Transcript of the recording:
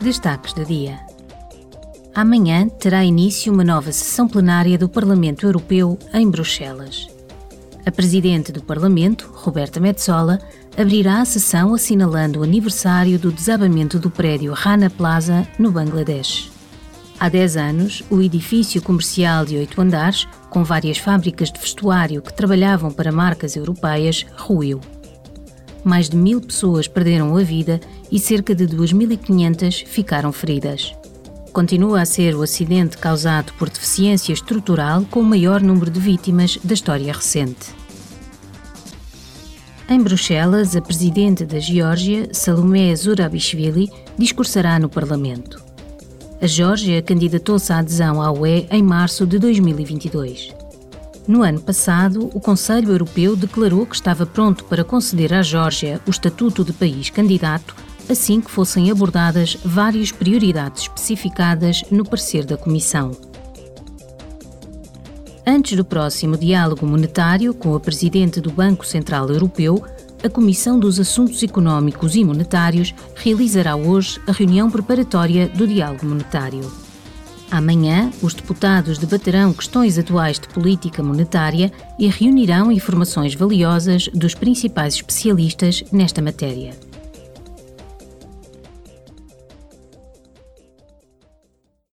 Destaques do dia. Amanhã terá início uma nova sessão plenária do Parlamento Europeu em Bruxelas. A Presidente do Parlamento, Roberta Metsola, abrirá a sessão assinalando o aniversário do desabamento do prédio Rana Plaza, no Bangladesh. Há 10 anos, o edifício comercial de oito andares, com várias fábricas de vestuário que trabalhavam para marcas europeias, ruiu. Mais de mil pessoas perderam a vida e cerca de 2.500 ficaram feridas. Continua a ser o acidente causado por deficiência estrutural com o maior número de vítimas da história recente. Em Bruxelas, a presidente da Geórgia, Salomé Zurabishvili, discursará no Parlamento. A Geórgia candidatou-se à adesão à UE em março de 2022. No ano passado, o Conselho Europeu declarou que estava pronto para conceder à Geórgia o estatuto de país candidato assim que fossem abordadas várias prioridades especificadas no parecer da Comissão. Antes do próximo diálogo monetário com a Presidente do Banco Central Europeu, a Comissão dos Assuntos Económicos e Monetários realizará hoje a reunião preparatória do diálogo monetário. Amanhã, os deputados debaterão questões atuais de política monetária e reunirão informações valiosas dos principais especialistas nesta matéria.